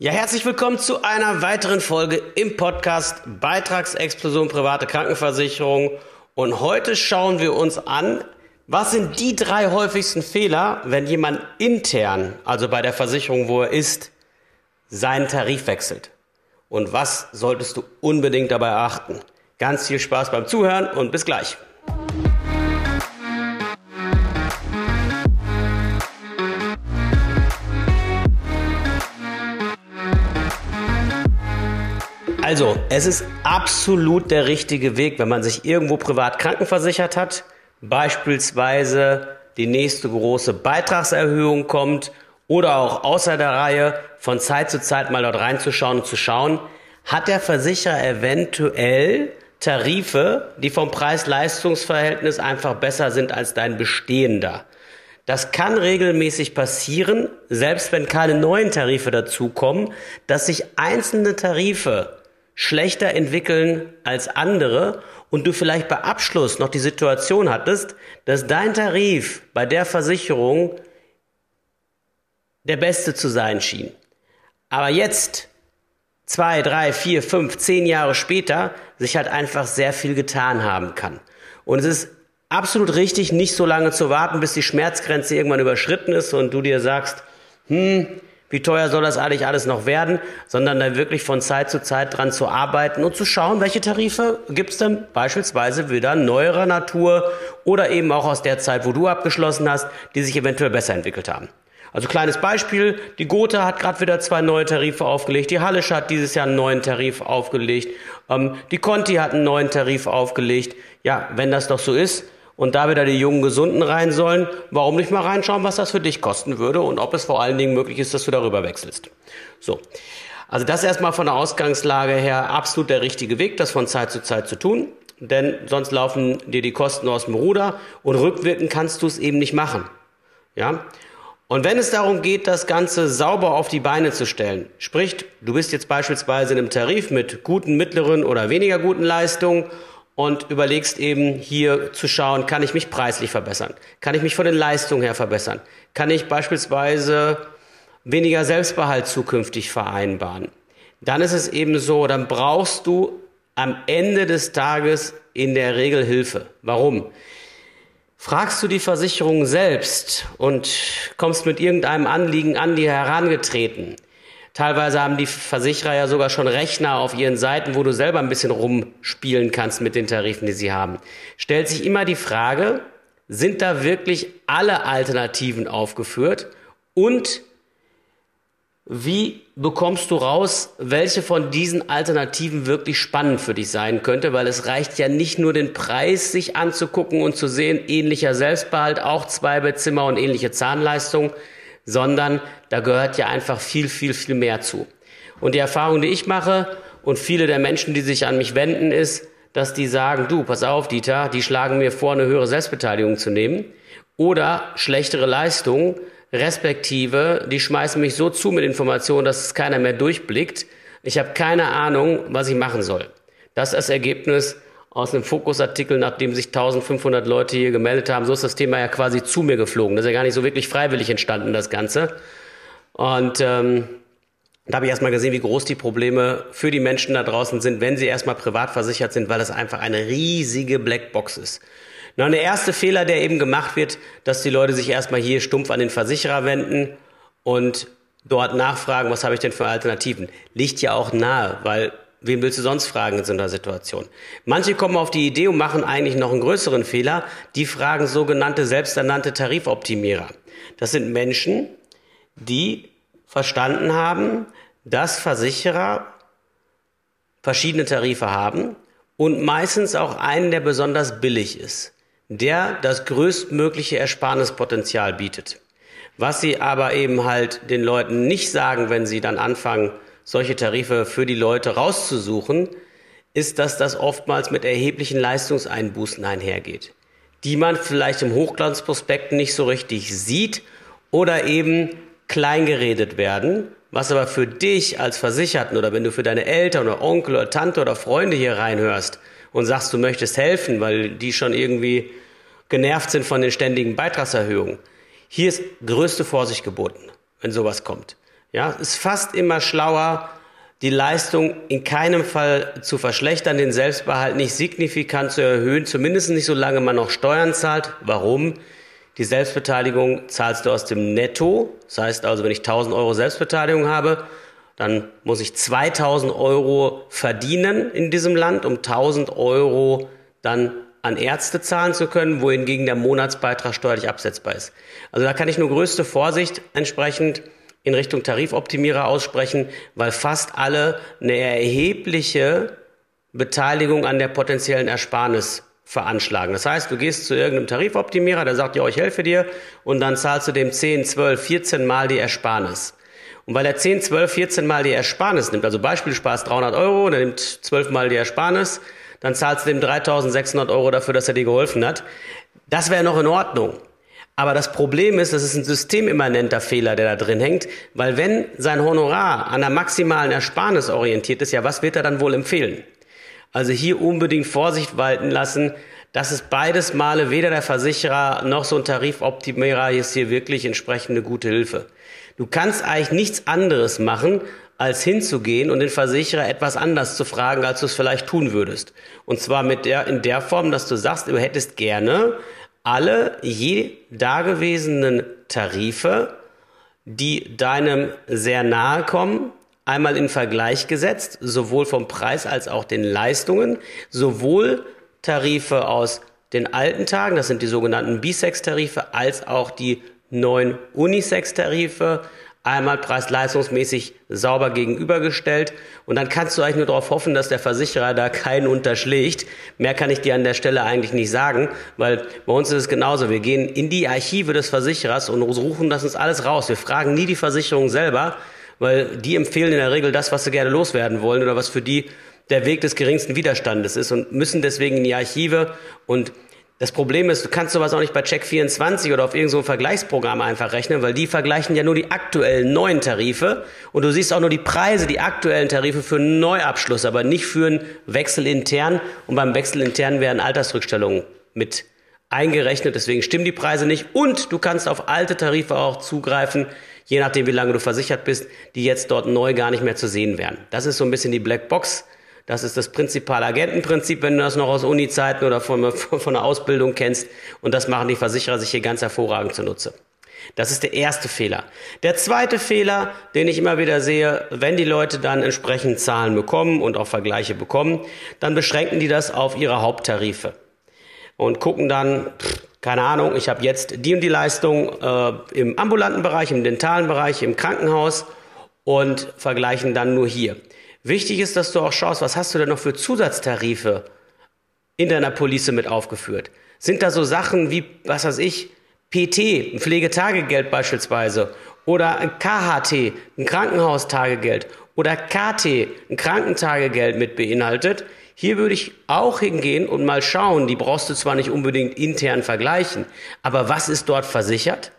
Ja, herzlich willkommen zu einer weiteren Folge im Podcast Beitragsexplosion private Krankenversicherung. Und heute schauen wir uns an, was sind die drei häufigsten Fehler, wenn jemand intern, also bei der Versicherung, wo er ist, seinen Tarif wechselt. Und was solltest du unbedingt dabei achten? Ganz viel Spaß beim Zuhören und bis gleich. Also, es ist absolut der richtige Weg, wenn man sich irgendwo privat krankenversichert hat, beispielsweise die nächste große Beitragserhöhung kommt oder auch außer der Reihe von Zeit zu Zeit mal dort reinzuschauen und zu schauen, hat der Versicherer eventuell Tarife, die vom Preis-Leistungs-Verhältnis einfach besser sind als dein bestehender. Das kann regelmäßig passieren, selbst wenn keine neuen Tarife dazukommen, dass sich einzelne Tarife schlechter entwickeln als andere und du vielleicht bei Abschluss noch die Situation hattest, dass dein Tarif bei der Versicherung der beste zu sein schien. Aber jetzt, zwei, drei, vier, fünf, zehn Jahre später, sich halt einfach sehr viel getan haben kann. Und es ist absolut richtig, nicht so lange zu warten, bis die Schmerzgrenze irgendwann überschritten ist und du dir sagst, hm, wie teuer soll das eigentlich alles noch werden, sondern da wirklich von Zeit zu Zeit dran zu arbeiten und zu schauen, welche Tarife gibt es denn beispielsweise wieder neuerer Natur oder eben auch aus der Zeit, wo du abgeschlossen hast, die sich eventuell besser entwickelt haben. Also kleines Beispiel, die Gotha hat gerade wieder zwei neue Tarife aufgelegt, die Hallisch hat dieses Jahr einen neuen Tarif aufgelegt, ähm, die Conti hat einen neuen Tarif aufgelegt. Ja, wenn das doch so ist, und da wieder die jungen Gesunden rein sollen, warum nicht mal reinschauen, was das für dich kosten würde und ob es vor allen Dingen möglich ist, dass du darüber wechselst. So. Also das erstmal von der Ausgangslage her absolut der richtige Weg, das von Zeit zu Zeit zu tun, denn sonst laufen dir die Kosten aus dem Ruder und rückwirkend kannst du es eben nicht machen. Ja? Und wenn es darum geht, das Ganze sauber auf die Beine zu stellen, sprich, du bist jetzt beispielsweise in einem Tarif mit guten, mittleren oder weniger guten Leistungen und überlegst eben hier zu schauen, kann ich mich preislich verbessern? Kann ich mich von den Leistungen her verbessern? Kann ich beispielsweise weniger Selbstbehalt zukünftig vereinbaren? Dann ist es eben so, dann brauchst du am Ende des Tages in der Regel Hilfe. Warum? Fragst du die Versicherung selbst und kommst mit irgendeinem Anliegen an dir herangetreten, Teilweise haben die Versicherer ja sogar schon Rechner auf ihren Seiten, wo du selber ein bisschen rumspielen kannst mit den Tarifen, die sie haben. Stellt sich immer die Frage, sind da wirklich alle Alternativen aufgeführt und wie bekommst du raus, welche von diesen Alternativen wirklich spannend für dich sein könnte? Weil es reicht ja nicht nur den Preis sich anzugucken und zu sehen, ähnlicher Selbstbehalt, auch zwei Bettzimmer und ähnliche Zahnleistung sondern da gehört ja einfach viel, viel, viel mehr zu. Und die Erfahrung, die ich mache und viele der Menschen, die sich an mich wenden, ist, dass die sagen, du, pass auf, Dieter, die schlagen mir vor, eine höhere Selbstbeteiligung zu nehmen oder schlechtere Leistungen, respektive, die schmeißen mich so zu mit Informationen, dass es keiner mehr durchblickt. Ich habe keine Ahnung, was ich machen soll. Das ist das Ergebnis aus einem Fokusartikel, nachdem sich 1500 Leute hier gemeldet haben. So ist das Thema ja quasi zu mir geflogen. Das ist ja gar nicht so wirklich freiwillig entstanden, das Ganze. Und ähm, da habe ich erstmal gesehen, wie groß die Probleme für die Menschen da draußen sind, wenn sie erstmal privat versichert sind, weil das einfach eine riesige Blackbox ist. Na, der erste Fehler, der eben gemacht wird, dass die Leute sich erstmal hier stumpf an den Versicherer wenden und dort nachfragen, was habe ich denn für Alternativen. Liegt ja auch nahe, weil Wen willst du sonst fragen in so einer Situation? Manche kommen auf die Idee und machen eigentlich noch einen größeren Fehler. Die fragen sogenannte selbsternannte Tarifoptimierer. Das sind Menschen, die verstanden haben, dass Versicherer verschiedene Tarife haben und meistens auch einen, der besonders billig ist, der das größtmögliche Ersparnispotenzial bietet. Was sie aber eben halt den Leuten nicht sagen, wenn sie dann anfangen, solche Tarife für die Leute rauszusuchen, ist, dass das oftmals mit erheblichen Leistungseinbußen einhergeht, die man vielleicht im Hochglanzprospekt nicht so richtig sieht oder eben kleingeredet werden, was aber für dich als Versicherten oder wenn du für deine Eltern oder Onkel oder Tante oder Freunde hier reinhörst und sagst, du möchtest helfen, weil die schon irgendwie genervt sind von den ständigen Beitragserhöhungen, hier ist größte Vorsicht geboten, wenn sowas kommt. Ja, ist fast immer schlauer, die Leistung in keinem Fall zu verschlechtern, den Selbstbehalt nicht signifikant zu erhöhen, zumindest nicht solange man noch Steuern zahlt. Warum? Die Selbstbeteiligung zahlst du aus dem Netto. Das heißt also, wenn ich 1000 Euro Selbstbeteiligung habe, dann muss ich 2000 Euro verdienen in diesem Land, um 1000 Euro dann an Ärzte zahlen zu können, wohingegen der Monatsbeitrag steuerlich absetzbar ist. Also da kann ich nur größte Vorsicht entsprechend in Richtung Tarifoptimierer aussprechen, weil fast alle eine erhebliche Beteiligung an der potenziellen Ersparnis veranschlagen. Das heißt, du gehst zu irgendeinem Tarifoptimierer, der sagt, ja, ich helfe dir und dann zahlst du dem 10, 12, 14 Mal die Ersparnis. Und weil er 10, 12, 14 Mal die Ersparnis nimmt, also Beispiel, sparst 300 Euro und er nimmt 12 Mal die Ersparnis, dann zahlst du dem 3600 Euro dafür, dass er dir geholfen hat. Das wäre noch in Ordnung. Aber das Problem ist, das ist ein systemimmanenter Fehler, der da drin hängt, weil wenn sein Honorar an der maximalen Ersparnis orientiert ist, ja, was wird er dann wohl empfehlen? Also hier unbedingt Vorsicht walten lassen. Das ist beides Male weder der Versicherer noch so ein Tarifoptimierer ist hier wirklich entsprechende gute Hilfe. Du kannst eigentlich nichts anderes machen, als hinzugehen und den Versicherer etwas anders zu fragen, als du es vielleicht tun würdest. Und zwar mit der, in der Form, dass du sagst, du hättest gerne alle je dagewesenen Tarife, die deinem sehr nahe kommen, einmal in Vergleich gesetzt, sowohl vom Preis als auch den Leistungen, sowohl Tarife aus den alten Tagen, das sind die sogenannten Bisex-Tarife, als auch die neuen Unisex-Tarife einmal preis-leistungsmäßig sauber gegenübergestellt. Und dann kannst du eigentlich nur darauf hoffen, dass der Versicherer da keinen unterschlägt. Mehr kann ich dir an der Stelle eigentlich nicht sagen, weil bei uns ist es genauso. Wir gehen in die Archive des Versicherers und suchen das uns alles raus. Wir fragen nie die Versicherung selber, weil die empfehlen in der Regel das, was sie gerne loswerden wollen oder was für die der Weg des geringsten Widerstandes ist und müssen deswegen in die Archive und das Problem ist, du kannst sowas auch nicht bei Check24 oder auf irgendeinem so Vergleichsprogramm einfach rechnen, weil die vergleichen ja nur die aktuellen neuen Tarife und du siehst auch nur die Preise, die aktuellen Tarife für einen Neuabschluss, aber nicht für einen Wechsel intern. Und beim Wechsel intern werden Altersrückstellungen mit eingerechnet, deswegen stimmen die Preise nicht. Und du kannst auf alte Tarife auch zugreifen, je nachdem, wie lange du versichert bist, die jetzt dort neu gar nicht mehr zu sehen wären. Das ist so ein bisschen die Blackbox das ist das prinzipale Agentenprinzip, wenn du das noch aus Uni-Zeiten oder von, von der Ausbildung kennst. Und das machen die Versicherer sich hier ganz hervorragend zunutze. Das ist der erste Fehler. Der zweite Fehler, den ich immer wieder sehe, wenn die Leute dann entsprechend Zahlen bekommen und auch Vergleiche bekommen, dann beschränken die das auf ihre Haupttarife und gucken dann, keine Ahnung, ich habe jetzt die und die Leistung äh, im ambulanten Bereich, im dentalen Bereich, im Krankenhaus und vergleichen dann nur hier. Wichtig ist, dass du auch schaust, was hast du denn noch für Zusatztarife in deiner Police mit aufgeführt? Sind da so Sachen wie, was weiß ich, PT, ein Pflegetagegeld beispielsweise, oder ein KHT, ein Krankenhaustagegeld, oder KT, ein Krankentagegeld mit beinhaltet? Hier würde ich auch hingehen und mal schauen, die brauchst du zwar nicht unbedingt intern vergleichen, aber was ist dort versichert?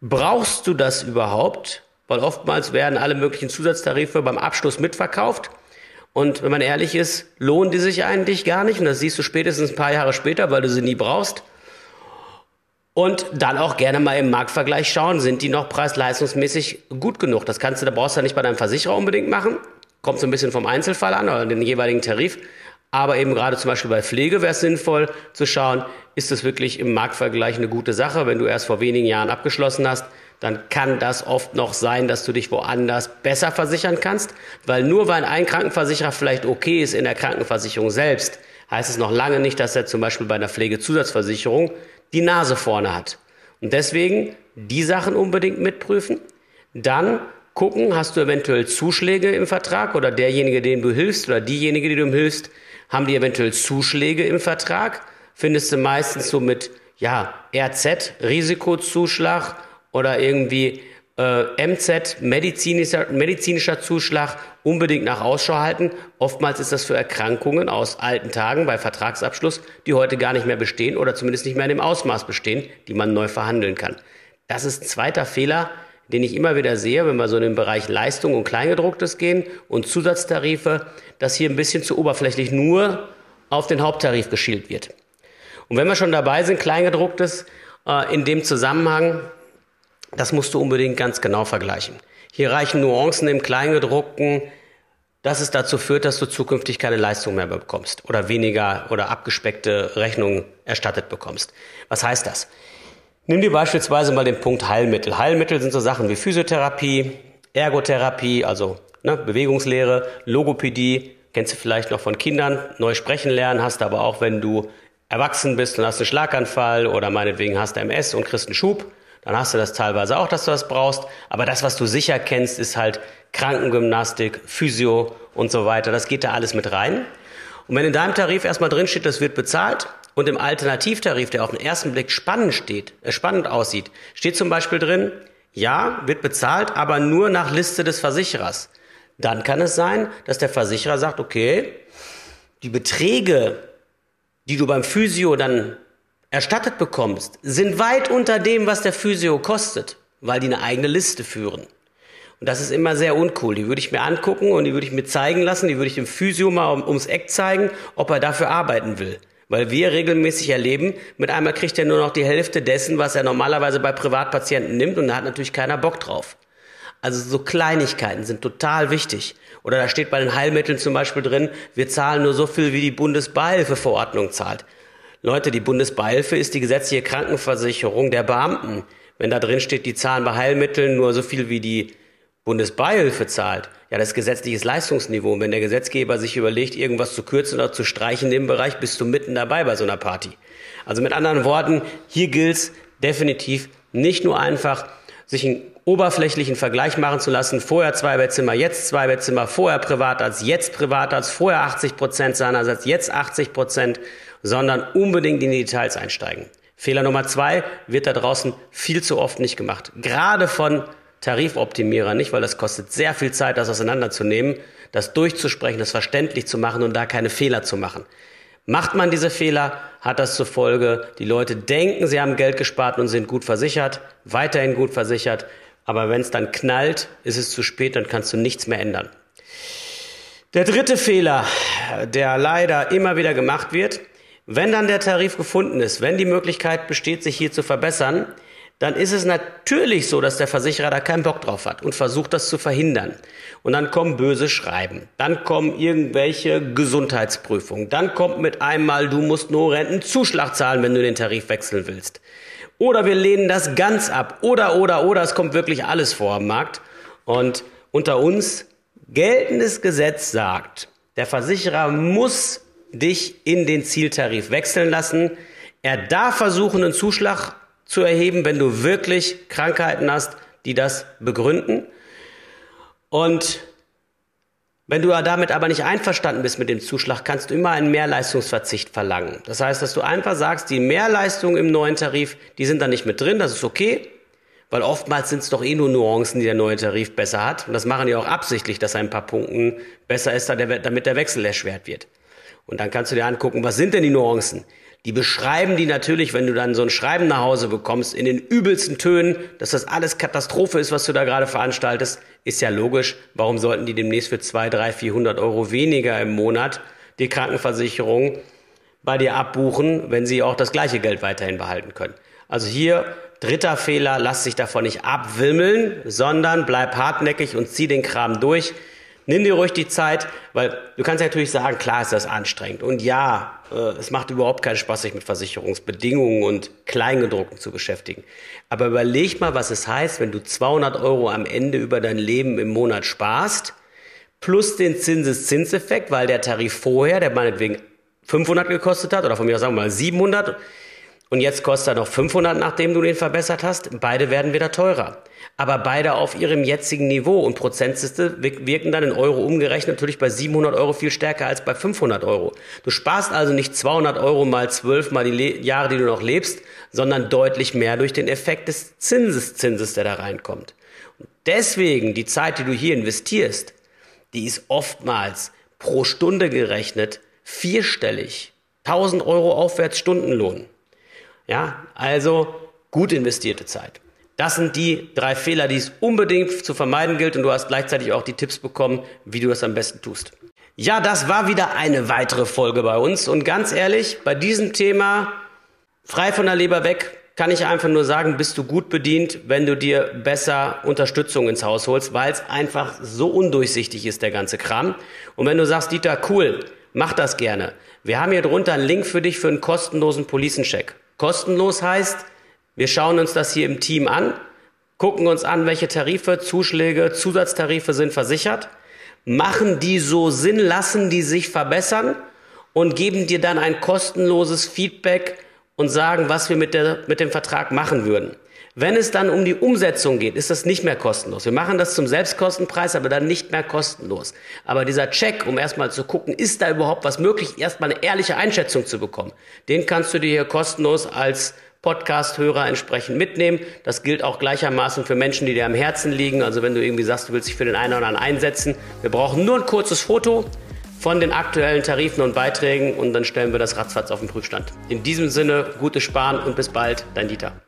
Brauchst du das überhaupt? Weil oftmals werden alle möglichen Zusatztarife beim Abschluss mitverkauft. Und wenn man ehrlich ist, lohnen die sich eigentlich gar nicht. Und das siehst du spätestens ein paar Jahre später, weil du sie nie brauchst. Und dann auch gerne mal im Marktvergleich schauen, sind die noch preis-leistungsmäßig gut genug. Das kannst du, da brauchst du ja nicht bei deinem Versicherer unbedingt machen. Kommt so ein bisschen vom Einzelfall an oder den jeweiligen Tarif. Aber eben gerade zum Beispiel bei Pflege wäre es sinnvoll zu schauen, ist das wirklich im Marktvergleich eine gute Sache, wenn du erst vor wenigen Jahren abgeschlossen hast, dann kann das oft noch sein, dass du dich woanders besser versichern kannst, weil nur weil ein Krankenversicherer vielleicht okay ist in der Krankenversicherung selbst, heißt es noch lange nicht, dass er zum Beispiel bei einer Pflegezusatzversicherung die Nase vorne hat. Und deswegen die Sachen unbedingt mitprüfen. Dann gucken, hast du eventuell Zuschläge im Vertrag oder derjenige, dem du hilfst oder diejenige, die du hilfst, haben die eventuell Zuschläge im Vertrag. Findest du meistens so mit, ja, RZ, Risikozuschlag oder irgendwie äh, MZ, medizinischer, medizinischer Zuschlag, unbedingt nach Ausschau halten. Oftmals ist das für Erkrankungen aus alten Tagen bei Vertragsabschluss, die heute gar nicht mehr bestehen oder zumindest nicht mehr in dem Ausmaß bestehen, die man neu verhandeln kann. Das ist ein zweiter Fehler, den ich immer wieder sehe, wenn wir so in den Bereich Leistung und Kleingedrucktes gehen und Zusatztarife, dass hier ein bisschen zu oberflächlich nur auf den Haupttarif geschielt wird. Und wenn wir schon dabei sind, Kleingedrucktes, äh, in dem Zusammenhang das musst du unbedingt ganz genau vergleichen. Hier reichen Nuancen im Kleingedruckten, dass es dazu führt, dass du zukünftig keine Leistung mehr bekommst oder weniger oder abgespeckte Rechnungen erstattet bekommst. Was heißt das? Nimm dir beispielsweise mal den Punkt Heilmittel. Heilmittel sind so Sachen wie Physiotherapie, Ergotherapie, also ne, Bewegungslehre, Logopädie, kennst du vielleicht noch von Kindern, neu sprechen lernen, hast aber auch, wenn du erwachsen bist und hast einen Schlaganfall oder meinetwegen hast MS und kriegst einen Schub, dann hast du das teilweise auch, dass du das brauchst. Aber das, was du sicher kennst, ist halt Krankengymnastik, Physio und so weiter. Das geht da alles mit rein. Und wenn in deinem Tarif erstmal drinsteht, das wird bezahlt und im Alternativtarif, der auf den ersten Blick spannend steht, äh, spannend aussieht, steht zum Beispiel drin, ja, wird bezahlt, aber nur nach Liste des Versicherers. Dann kann es sein, dass der Versicherer sagt, okay, die Beträge, die du beim Physio dann erstattet bekommst, sind weit unter dem, was der Physio kostet, weil die eine eigene Liste führen. Und das ist immer sehr uncool. Die würde ich mir angucken und die würde ich mir zeigen lassen. Die würde ich dem Physio mal um, ums Eck zeigen, ob er dafür arbeiten will. Weil wir regelmäßig erleben, mit einmal kriegt er nur noch die Hälfte dessen, was er normalerweise bei Privatpatienten nimmt und da hat natürlich keiner Bock drauf. Also so Kleinigkeiten sind total wichtig. Oder da steht bei den Heilmitteln zum Beispiel drin, wir zahlen nur so viel, wie die Bundesbeihilfeverordnung zahlt. Leute, die Bundesbeihilfe ist die gesetzliche Krankenversicherung der Beamten. Wenn da drin steht, die zahlen bei Heilmitteln nur so viel, wie die Bundesbeihilfe zahlt, ja, das ist gesetzliches Leistungsniveau. Und wenn der Gesetzgeber sich überlegt, irgendwas zu kürzen oder zu streichen in dem Bereich, bist du mitten dabei bei so einer Party. Also mit anderen Worten, hier gilt es definitiv nicht nur einfach, sich einen oberflächlichen Vergleich machen zu lassen. Vorher zwei Bettzimmer, jetzt zwei Bettzimmer, vorher Privatarzt, jetzt Privatarzt, vorher 80 Prozent seinerseits, jetzt 80 Prozent, sondern unbedingt in die Details einsteigen. Fehler Nummer zwei wird da draußen viel zu oft nicht gemacht. Gerade von Tarifoptimierer nicht, weil das kostet sehr viel Zeit, das auseinanderzunehmen, das durchzusprechen, das verständlich zu machen und da keine Fehler zu machen. Macht man diese Fehler, hat das zur Folge, die Leute denken, sie haben Geld gespart und sind gut versichert, weiterhin gut versichert, aber wenn es dann knallt, ist es zu spät, dann kannst du nichts mehr ändern. Der dritte Fehler, der leider immer wieder gemacht wird, wenn dann der Tarif gefunden ist, wenn die Möglichkeit besteht, sich hier zu verbessern, dann ist es natürlich so, dass der Versicherer da keinen Bock drauf hat und versucht das zu verhindern. Und dann kommen böse Schreiben, dann kommen irgendwelche Gesundheitsprüfungen, dann kommt mit einmal, du musst nur Rentenzuschlag zahlen, wenn du den Tarif wechseln willst. Oder wir lehnen das ganz ab. Oder, oder, oder, es kommt wirklich alles vor am Markt. Und unter uns, geltendes Gesetz sagt, der Versicherer muss dich in den Zieltarif wechseln lassen. Er darf versuchen, einen Zuschlag zu erheben, wenn du wirklich Krankheiten hast, die das begründen. Und wenn du damit aber nicht einverstanden bist mit dem Zuschlag, kannst du immer einen Mehrleistungsverzicht verlangen. Das heißt, dass du einfach sagst, die Mehrleistungen im neuen Tarif, die sind da nicht mit drin, das ist okay, weil oftmals sind es doch eh nur Nuancen, die der neue Tarif besser hat. Und das machen die auch absichtlich, dass er ein paar Punkten besser ist, damit der Wechsel erschwert wird. Und dann kannst du dir angucken, was sind denn die Nuancen? Die beschreiben die natürlich, wenn du dann so ein Schreiben nach Hause bekommst, in den übelsten Tönen, dass das alles Katastrophe ist, was du da gerade veranstaltest, ist ja logisch. Warum sollten die demnächst für zwei, drei, 400 Euro weniger im Monat die Krankenversicherung bei dir abbuchen, wenn sie auch das gleiche Geld weiterhin behalten können? Also hier dritter Fehler, lass dich davon nicht abwimmeln, sondern bleib hartnäckig und zieh den Kram durch. Nimm dir ruhig die Zeit, weil du kannst natürlich sagen, klar ist das anstrengend. Und ja, es macht überhaupt keinen Spaß, sich mit Versicherungsbedingungen und Kleingedruckten zu beschäftigen. Aber überleg mal, was es heißt, wenn du 200 Euro am Ende über dein Leben im Monat sparst, plus den Zinseszinseffekt, weil der Tarif vorher, der meinetwegen 500 gekostet hat, oder von mir aus sagen wir mal 700, und jetzt kostet er noch 500, nachdem du den verbessert hast. Beide werden wieder teurer. Aber beide auf ihrem jetzigen Niveau. Und Prozentsätze wirken dann in Euro umgerechnet natürlich bei 700 Euro viel stärker als bei 500 Euro. Du sparst also nicht 200 Euro mal 12 mal die Le Jahre, die du noch lebst, sondern deutlich mehr durch den Effekt des Zinseszinses, der da reinkommt. Und deswegen die Zeit, die du hier investierst, die ist oftmals pro Stunde gerechnet vierstellig. 1000 Euro aufwärts Stundenlohn. Ja, also gut investierte Zeit. Das sind die drei Fehler, die es unbedingt zu vermeiden gilt und du hast gleichzeitig auch die Tipps bekommen, wie du das am besten tust. Ja, das war wieder eine weitere Folge bei uns und ganz ehrlich, bei diesem Thema frei von der Leber weg kann ich einfach nur sagen, bist du gut bedient, wenn du dir besser Unterstützung ins Haus holst, weil es einfach so undurchsichtig ist, der ganze Kram. Und wenn du sagst, Dieter, cool, mach das gerne. Wir haben hier drunter einen Link für dich für einen kostenlosen Policencheck. Kostenlos heißt, wir schauen uns das hier im Team an, gucken uns an, welche Tarife, Zuschläge, Zusatztarife sind versichert, machen die so Sinn, lassen die sich verbessern und geben dir dann ein kostenloses Feedback, und sagen, was wir mit, der, mit dem Vertrag machen würden. Wenn es dann um die Umsetzung geht, ist das nicht mehr kostenlos. Wir machen das zum Selbstkostenpreis, aber dann nicht mehr kostenlos. Aber dieser Check, um erstmal zu gucken, ist da überhaupt was möglich, erstmal eine ehrliche Einschätzung zu bekommen, den kannst du dir hier kostenlos als Podcast-Hörer entsprechend mitnehmen. Das gilt auch gleichermaßen für Menschen, die dir am Herzen liegen. Also wenn du irgendwie sagst, du willst dich für den einen oder anderen einsetzen. Wir brauchen nur ein kurzes Foto von den aktuellen Tarifen und Beiträgen und dann stellen wir das ratzfatz auf den Prüfstand. In diesem Sinne, gutes Sparen und bis bald, dein Dieter.